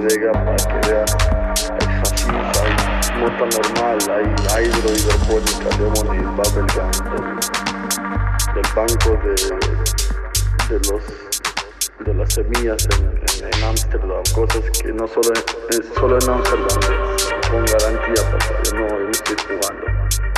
para que vean. Es así, hay nota normal, hay hydro hidropónica, lemon y del, del banco de, de, los de las semillas en Ámsterdam, cosas que no solo, en, solo en Ámsterdam con garantía, papá, yo no estoy jugando.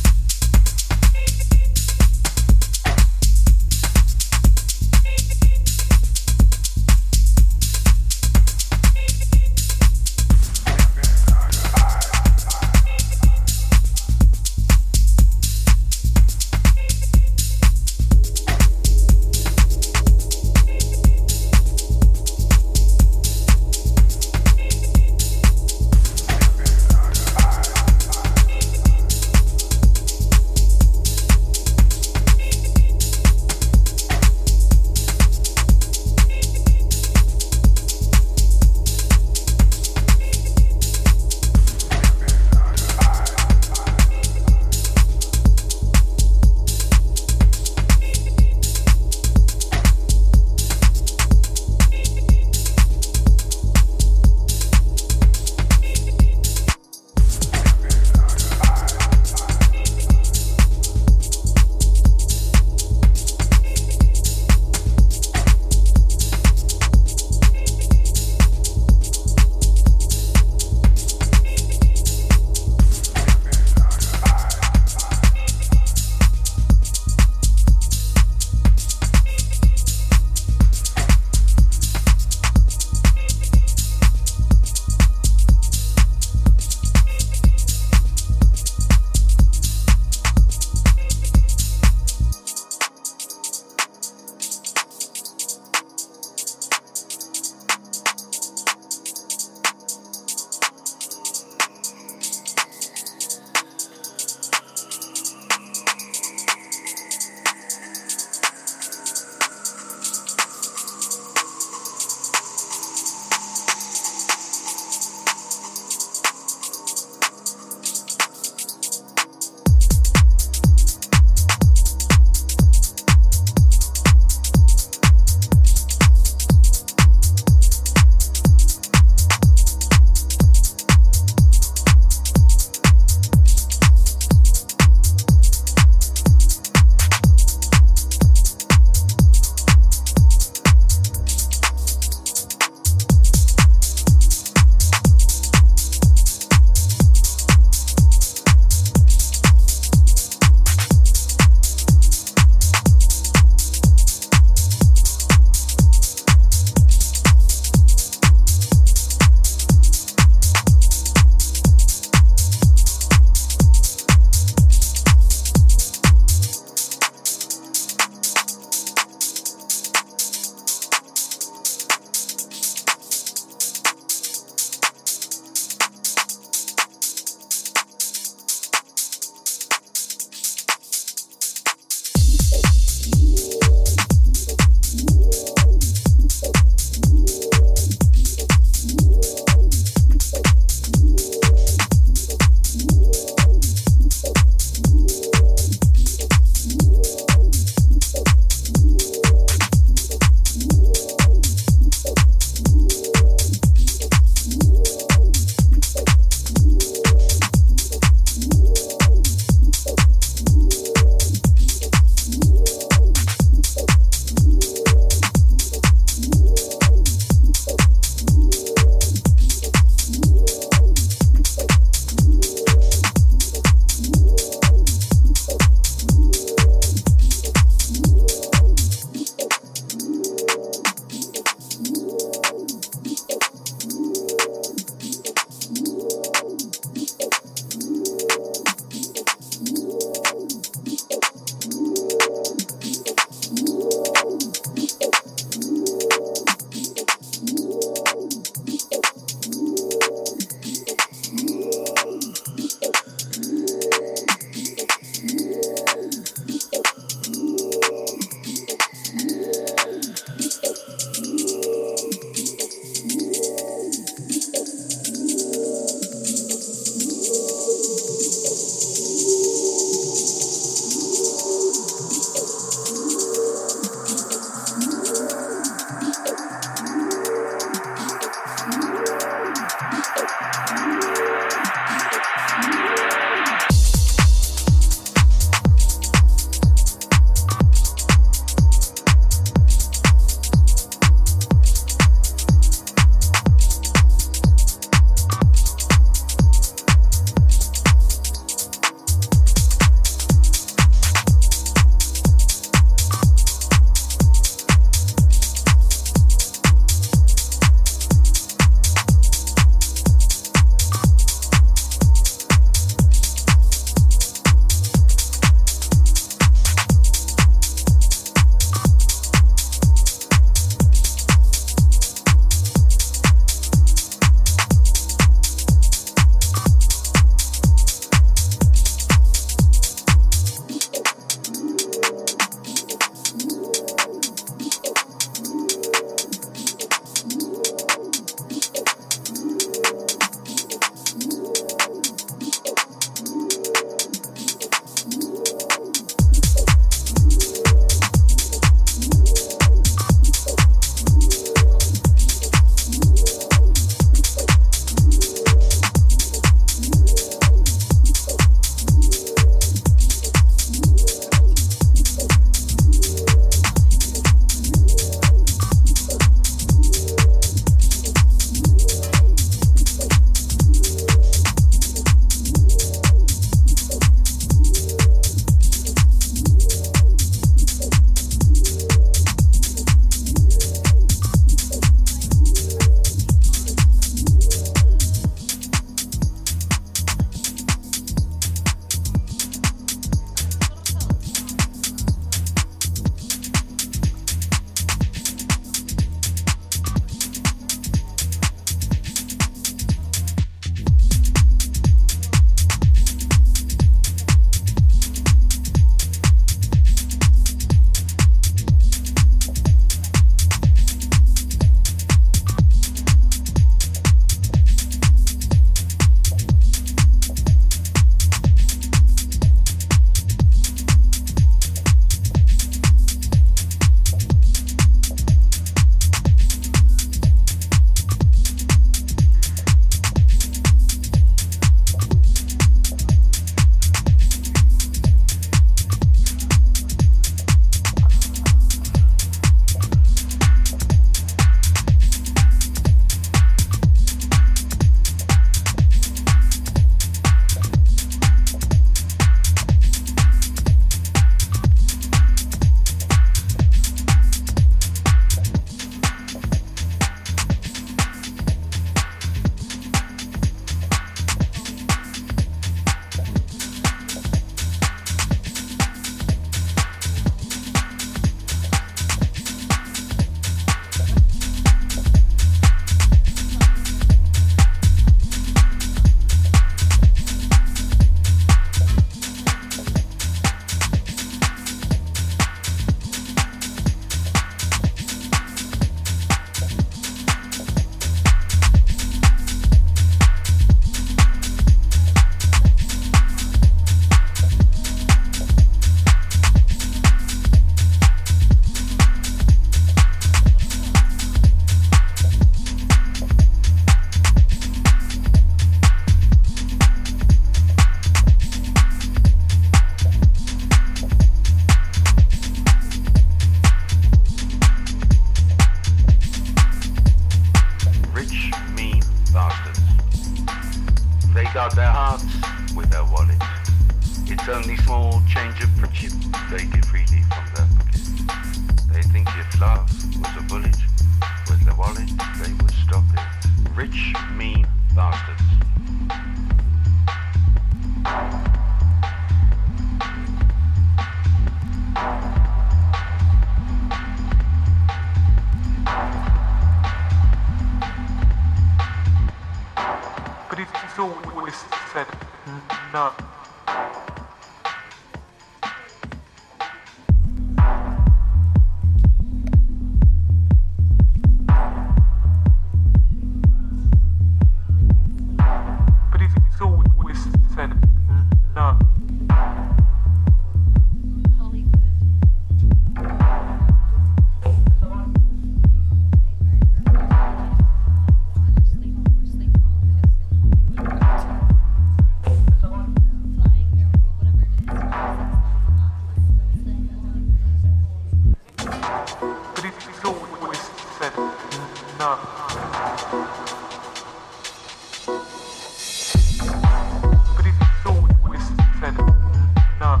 나